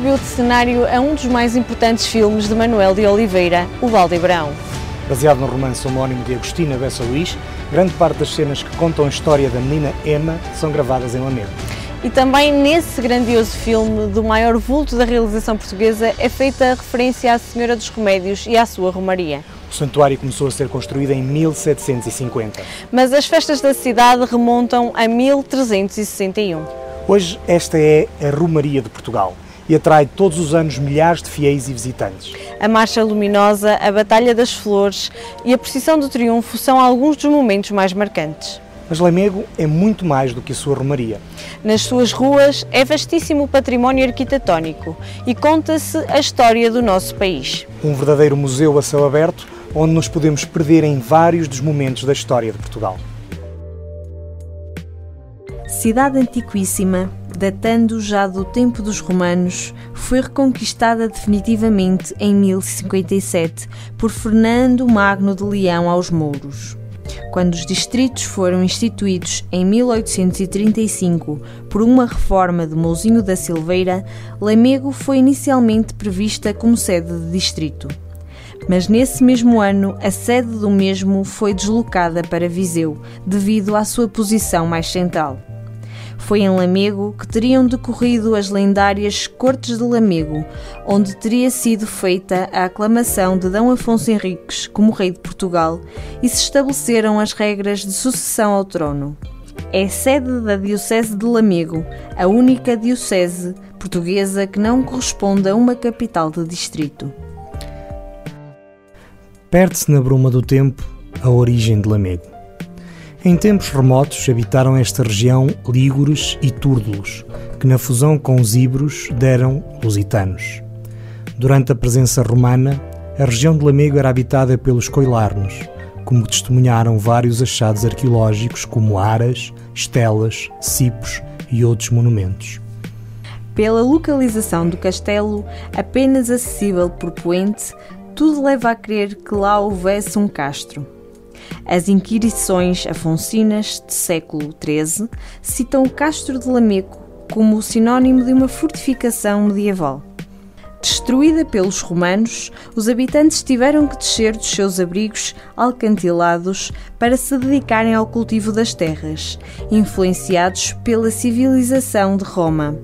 Serviu de cenário a um dos mais importantes filmes de Manuel de Oliveira, O Valdebrão. Baseado no romance homónimo de Agostina Bessa Luís, grande parte das cenas que contam a história da menina Emma são gravadas em Lamego. E também nesse grandioso filme, do maior vulto da realização portuguesa, é feita referência à Senhora dos Remédios e à sua Romaria. O santuário começou a ser construído em 1750. Mas as festas da cidade remontam a 1361. Hoje, esta é a Romaria de Portugal e atrai todos os anos milhares de fiéis e visitantes. A Marcha Luminosa, a Batalha das Flores e a Procissão do Triunfo são alguns dos momentos mais marcantes. Mas Lamego é muito mais do que a sua Romaria. Nas suas ruas é vastíssimo o património arquitetónico e conta-se a história do nosso país. Um verdadeiro museu a céu aberto onde nos podemos perder em vários dos momentos da história de Portugal. Cidade antiquíssima, datando já do tempo dos romanos, foi reconquistada definitivamente em 1057 por Fernando Magno de Leão aos Mouros. Quando os distritos foram instituídos em 1835 por uma reforma de Mouzinho da Silveira, Lamego foi inicialmente prevista como sede de distrito mas nesse mesmo ano a sede do mesmo foi deslocada para Viseu, devido à sua posição mais central. Foi em Lamego que teriam decorrido as lendárias Cortes de Lamego, onde teria sido feita a aclamação de D. Afonso Henriques como rei de Portugal e se estabeleceram as regras de sucessão ao trono. É sede da Diocese de Lamego, a única diocese portuguesa que não corresponde a uma capital de distrito. Perde-se na bruma do tempo a origem de Lamego. Em tempos remotos habitaram esta região lígures e túrdulos, que na fusão com os íberos deram lusitanos. Durante a presença romana, a região de Lamego era habitada pelos coilarnos, como testemunharam vários achados arqueológicos como aras, estelas, cipos e outros monumentos. Pela localização do castelo, apenas acessível por poente, tudo leva a crer que lá houvesse um castro. As inquirições afonsinas de século XIII citam o Castro de Lameco como sinónimo de uma fortificação medieval. Destruída pelos romanos, os habitantes tiveram que descer dos seus abrigos alcantilados para se dedicarem ao cultivo das terras, influenciados pela civilização de Roma.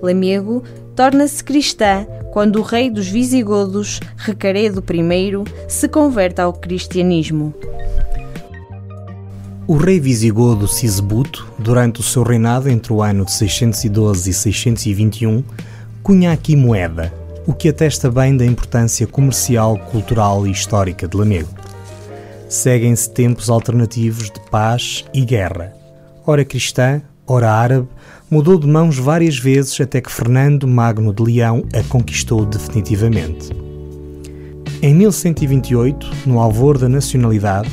Lamego torna-se cristã quando o rei dos visigodos, Recaredo I, se converte ao cristianismo. O rei visigodo Sisbuto, durante o seu reinado entre o ano de 612 e 621, cunha aqui moeda, o que atesta bem da importância comercial, cultural e histórica de Lamego. Seguem-se tempos alternativos de paz e guerra, ora cristã, ora árabe, mudou de mãos várias vezes até que Fernando Magno de Leão a conquistou definitivamente. Em 1128, no alvor da nacionalidade,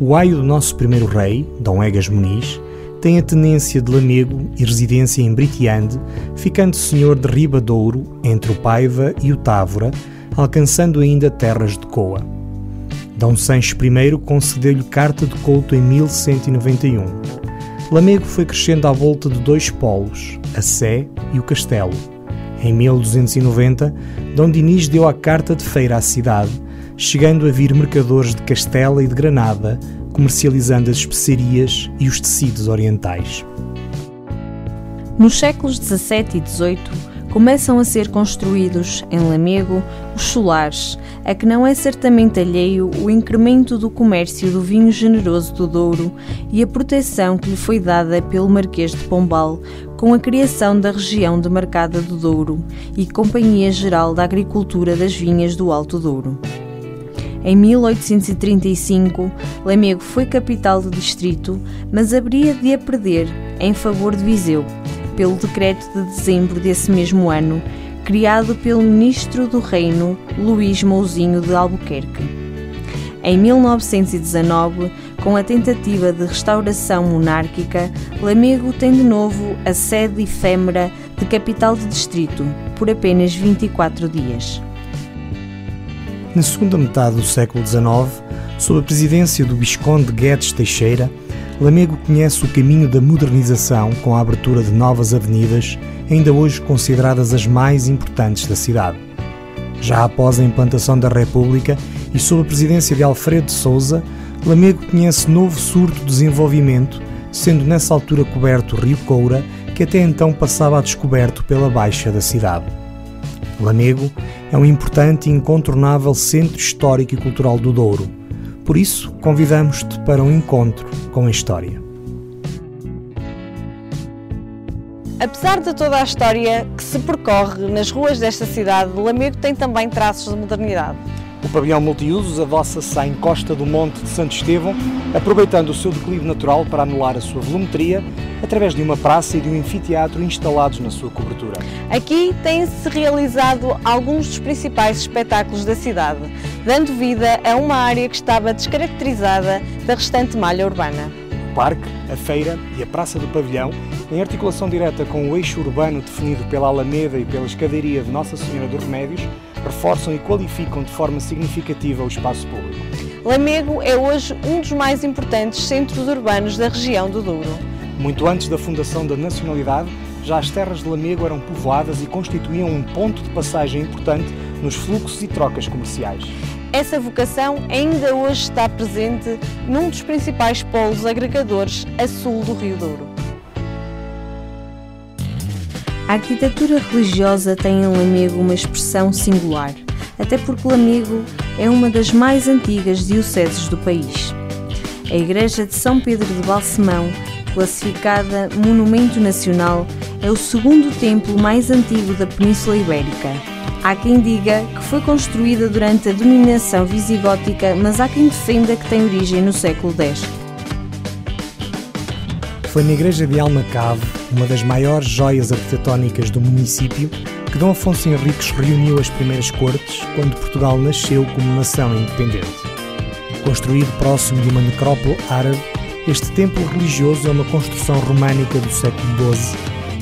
o aio do nosso primeiro rei, Dom Egas Muniz, tem a tenência de Lamego e residência em Britiande, ficando senhor de Ribadouro, entre o Paiva e o Távora, alcançando ainda terras de Coa. Dom Sancho I concedeu-lhe carta de couto em 1191. Lamego foi crescendo à volta de dois polos, a Sé e o Castelo. Em 1290, Dom Dinis deu a carta de feira à cidade, chegando a vir mercadores de Castela e de Granada, comercializando as especiarias e os tecidos orientais. Nos séculos XVII e XVIII, começam a ser construídos em Lamego os solares, a que não é certamente alheio o incremento do comércio do vinho generoso do Douro e a proteção que lhe foi dada pelo Marquês de Pombal com a criação da região demarcada do Douro e Companhia Geral da Agricultura das Vinhas do Alto Douro. Em 1835, Lamego foi capital do distrito, mas haveria de a perder em favor de Viseu, pelo decreto de dezembro desse mesmo ano, criado pelo ministro do Reino, Luís Mouzinho de Albuquerque. Em 1919, com a tentativa de restauração monárquica, Lamego tem de novo a sede efêmera de capital de distrito, por apenas 24 dias. Na segunda metade do século XIX, sob a presidência do Visconde Guedes Teixeira, Lamego conhece o caminho da modernização com a abertura de novas avenidas, ainda hoje consideradas as mais importantes da cidade. Já após a implantação da República e sob a presidência de Alfredo Souza, Lamego conhece novo surto de desenvolvimento, sendo nessa altura coberto o Rio Coura, que até então passava a descoberto pela baixa da cidade. Lamego é um importante e incontornável centro histórico e cultural do Douro. Por isso, convidamos-te para um encontro com a história. Apesar de toda a história que se percorre nas ruas desta cidade, Lamego tem também traços de modernidade. O pavilhão multiusos adoça-se à encosta do Monte de Santo Estevão, aproveitando o seu declive natural para anular a sua volumetria, através de uma praça e de um anfiteatro instalados na sua cobertura. Aqui têm-se realizado alguns dos principais espetáculos da cidade, dando vida a uma área que estava descaracterizada da restante malha urbana. O parque, a feira e a praça do pavilhão, em articulação direta com o eixo urbano definido pela Alameda e pela escadaria de Nossa Senhora dos Remédios, reforçam e qualificam de forma significativa o espaço público. Lamego é hoje um dos mais importantes centros urbanos da região do Douro. Muito antes da fundação da nacionalidade, já as terras de Lamego eram povoadas e constituíam um ponto de passagem importante nos fluxos e trocas comerciais. Essa vocação ainda hoje está presente num dos principais polos agregadores a sul do Rio Douro. A arquitetura religiosa tem em Lamego uma expressão singular, até porque Lamego é uma das mais antigas dioceses do país. A Igreja de São Pedro de Balsemão, classificada Monumento Nacional, é o segundo templo mais antigo da Península Ibérica. Há quem diga que foi construída durante a dominação visigótica, mas há quem defenda que tem origem no século X. Foi na igreja de Almacave, uma das maiores joias arquitetónicas do município, que Dom Afonso Henriques reuniu as primeiras cortes quando Portugal nasceu como nação independente. Construído próximo de uma necrópole árabe, este templo religioso é uma construção românica do século XII,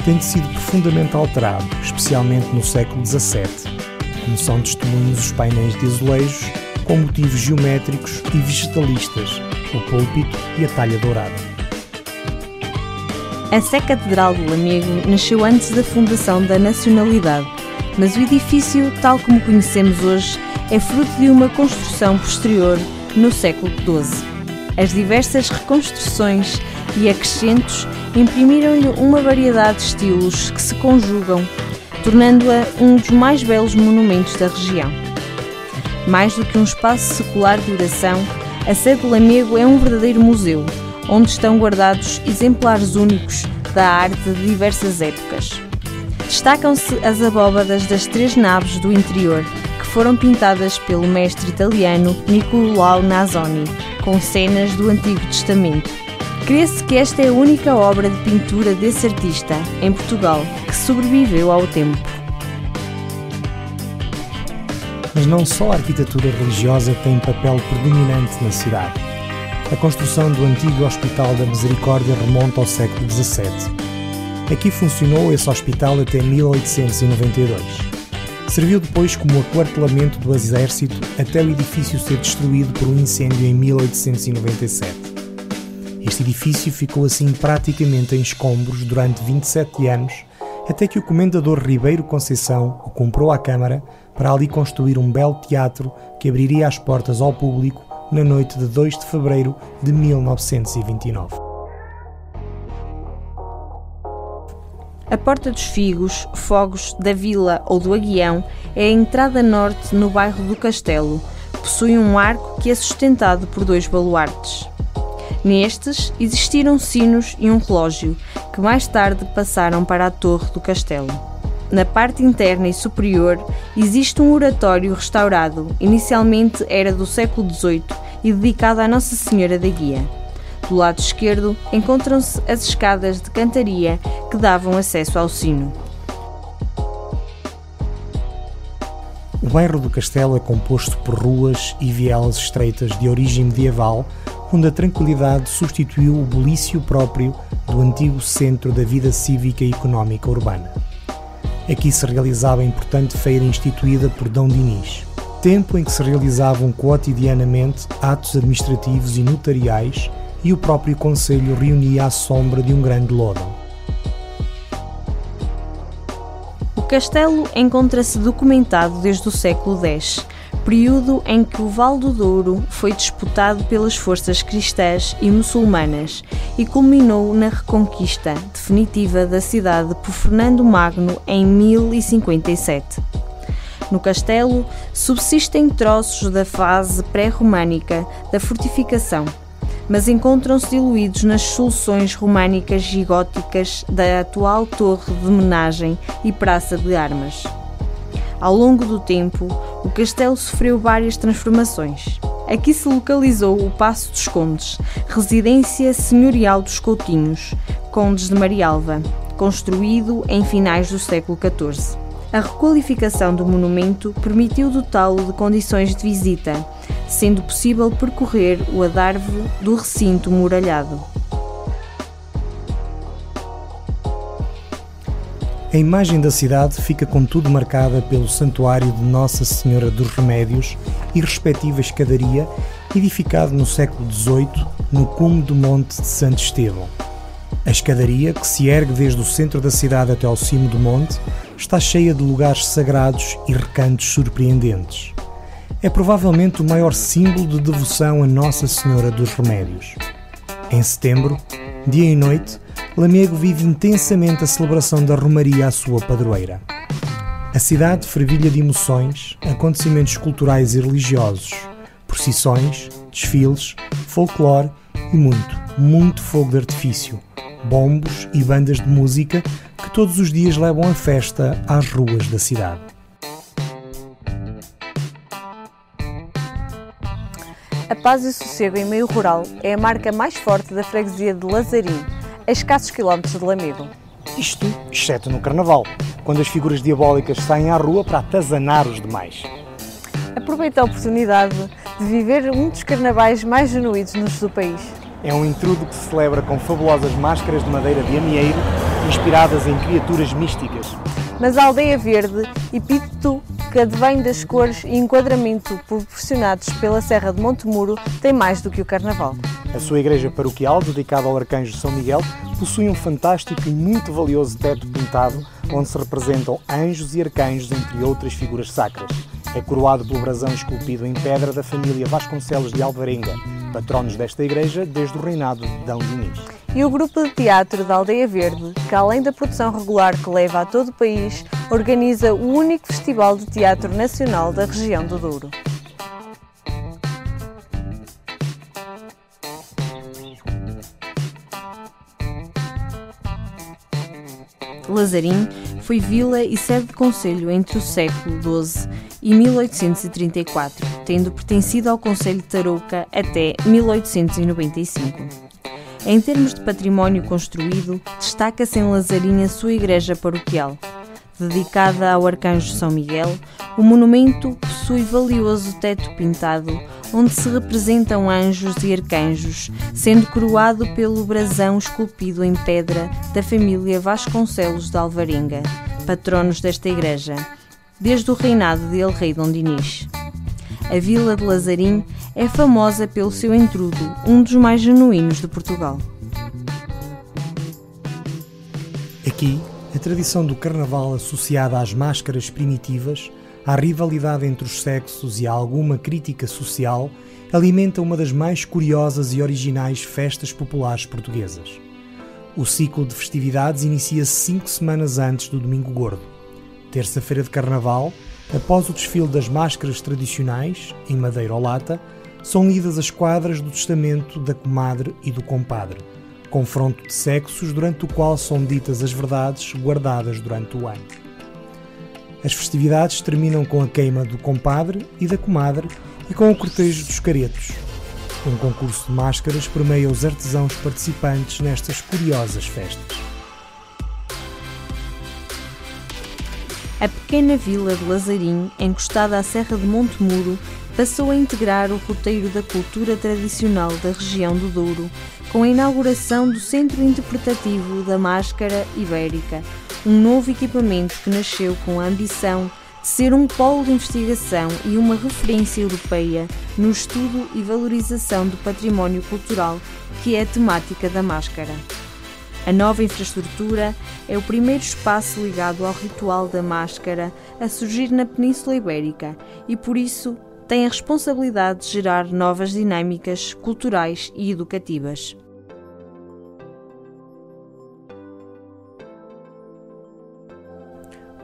tendo sido profundamente alterado, especialmente no século XVII, como são testemunhos os painéis de azulejos com motivos geométricos e vegetalistas, o púlpito e a talha dourada. A Sé Catedral do Lamego nasceu antes da fundação da nacionalidade, mas o edifício, tal como conhecemos hoje, é fruto de uma construção posterior no século XII. As diversas reconstruções e acrescentos imprimiram-lhe uma variedade de estilos que se conjugam, tornando-a um dos mais belos monumentos da região. Mais do que um espaço secular de oração, a sede de Lamego é um verdadeiro museu, onde estão guardados exemplares únicos da arte de diversas épocas. Destacam-se as abóbadas das três naves do interior, que foram pintadas pelo mestre italiano Nicolau Nazoni, com cenas do Antigo Testamento. Crê-se que esta é a única obra de pintura desse artista, em Portugal, que sobreviveu ao tempo. Mas não só a arquitetura religiosa tem papel predominante na cidade. A construção do antigo Hospital da Misericórdia remonta ao século XVII. Aqui funcionou esse hospital até 1892. Serviu depois como aquartelamento do exército até o edifício ser destruído por um incêndio em 1897. Este edifício ficou assim praticamente em escombros durante 27 anos, até que o comendador Ribeiro Conceição o comprou à Câmara para ali construir um belo teatro que abriria as portas ao público na noite de 2 de fevereiro de 1929. A Porta dos Figos, Fogos, da Vila ou do Aguião é a entrada norte no bairro do Castelo. Possui um arco que é sustentado por dois baluartes. Nestes existiram sinos e um relógio, que mais tarde passaram para a torre do castelo. Na parte interna e superior existe um oratório restaurado, inicialmente era do século XVIII e dedicado à Nossa Senhora da Guia. Do lado esquerdo encontram-se as escadas de cantaria que davam acesso ao sino. O bairro do Castelo é composto por ruas e vielas estreitas de origem medieval, onde a tranquilidade substituiu o bulício próprio do antigo centro da vida cívica e económica urbana. Aqui se realizava a importante feira instituída por Dom Dinis, tempo em que se realizavam cotidianamente atos administrativos e notariais e o próprio Conselho reunia à sombra de um grande lodo. O castelo encontra-se documentado desde o século X, período em que o Val do Douro foi disputado pelas forças cristãs e muçulmanas e culminou na reconquista definitiva da cidade por Fernando Magno em 1057. No castelo subsistem troços da fase pré-românica da fortificação, mas encontram-se diluídos nas soluções românicas e góticas da atual torre de homenagem e praça de armas. Ao longo do tempo, o castelo sofreu várias transformações. Aqui se localizou o Passo dos Condes, residência senhorial dos Coutinhos, Condes de Marialva, construído em finais do século XIV. A requalificação do monumento permitiu dotá-lo de condições de visita, sendo possível percorrer o adarve do recinto muralhado. A imagem da cidade fica contudo marcada pelo santuário de Nossa Senhora dos Remédios e respectiva escadaria, edificado no século XVIII no cume do Monte de Santo Estevão. A escadaria, que se ergue desde o centro da cidade até ao cimo do monte, está cheia de lugares sagrados e recantos surpreendentes. É provavelmente o maior símbolo de devoção a Nossa Senhora dos Remédios. Em setembro, dia e noite, Lamego vive intensamente a celebração da Romaria à sua padroeira. A cidade fervilha de emoções, acontecimentos culturais e religiosos, procissões, desfiles, folclore e muito, muito fogo de artifício, bombos e bandas de música todos os dias levam a festa às ruas da cidade. A paz e o sossego em meio rural é a marca mais forte da freguesia de Lazarim, a escassos quilómetros de Lamego. Isto, exceto no Carnaval, quando as figuras diabólicas saem à rua para atazanar os demais. Aproveita a oportunidade de viver um dos carnavais mais genuínos nos do país. É um intrudo que se celebra com fabulosas máscaras de madeira de amieiro, inspiradas em criaturas místicas. Mas a Aldeia Verde, epíteto que advém das cores e enquadramento proporcionados pela Serra de Montemuro, tem mais do que o Carnaval. A sua igreja paroquial, dedicada ao Arcanjo São Miguel, possui um fantástico e muito valioso teto pintado, onde se representam anjos e arcanjos, entre outras figuras sacras. É coroado pelo brasão esculpido em pedra da família Vasconcelos de Alvarenga, patronos desta igreja desde o reinado de D. Diniz. E o grupo de teatro da Aldeia Verde, que além da produção regular que leva a todo o país, organiza o único festival de teatro nacional da região do Douro. Lazarim foi vila e sede de conselho entre o século XII e 1834, tendo pertencido ao Conselho de Tarouca até 1895. Em termos de património construído, destaca-se em Lazarim a sua igreja paroquial. Dedicada ao Arcanjo São Miguel, o monumento possui valioso teto pintado, onde se representam anjos e arcanjos, sendo coroado pelo brasão esculpido em pedra da família Vasconcelos de Alvarenga, patronos desta igreja, desde o reinado de El Rei Dom Dinis. A vila de Lazarim é famosa pelo seu entrudo, um dos mais genuínos de Portugal. Aqui, a tradição do carnaval associada às máscaras primitivas, à rivalidade entre os sexos e a alguma crítica social alimenta uma das mais curiosas e originais festas populares portuguesas. O ciclo de festividades inicia-se cinco semanas antes do Domingo Gordo. Terça-feira de Carnaval, após o desfile das máscaras tradicionais, em madeira ou lata, são lidas as quadras do testamento da comadre e do compadre confronto de sexos durante o qual são ditas as verdades guardadas durante o ano. As festividades terminam com a queima do compadre e da comadre e com o cortejo dos caretos. Um concurso de máscaras permeia os artesãos participantes nestas curiosas festas. A pequena vila de Lazarim, encostada à Serra de Montemuro, passou a integrar o roteiro da cultura tradicional da região do Douro, com a inauguração do Centro Interpretativo da Máscara Ibérica, um novo equipamento que nasceu com a ambição de ser um polo de investigação e uma referência europeia no estudo e valorização do património cultural, que é a temática da máscara. A nova infraestrutura é o primeiro espaço ligado ao ritual da máscara a surgir na Península Ibérica e, por isso, tem a responsabilidade de gerar novas dinâmicas culturais e educativas.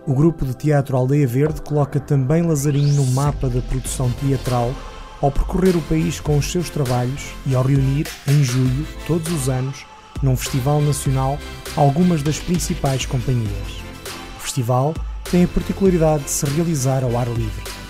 O grupo de teatro Aldeia Verde coloca também Lazarinho no mapa da produção teatral ao percorrer o país com os seus trabalhos e ao reunir, em julho, todos os anos, num festival nacional, algumas das principais companhias. O festival tem a particularidade de se realizar ao ar livre.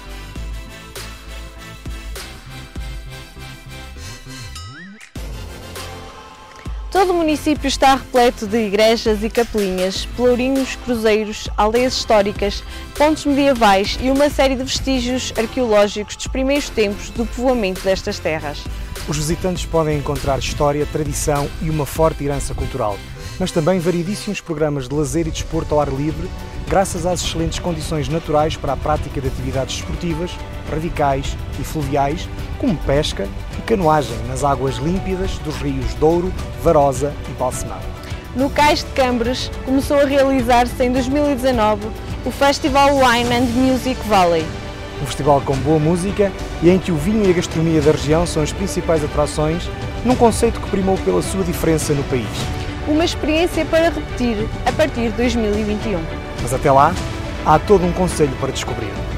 Todo o município está repleto de igrejas e capelinhas, pelourinhos, cruzeiros, aldeias históricas, pontos medievais e uma série de vestígios arqueológicos dos primeiros tempos do povoamento destas terras. Os visitantes podem encontrar história, tradição e uma forte herança cultural, mas também variedíssimos programas de lazer e desporto ao ar livre, graças às excelentes condições naturais para a prática de atividades esportivas, radicais e fluviais, como pesca e canoagem nas águas límpidas dos rios Douro, Varosa e Balsemão. No Cais de Cambres começou a realizar-se em 2019 o Festival Wine and Music Valley. Um festival com boa música e em que o vinho e a gastronomia da região são as principais atrações, num conceito que primou pela sua diferença no país. Uma experiência para repetir a partir de 2021. Mas até lá, há todo um conselho para descobrir.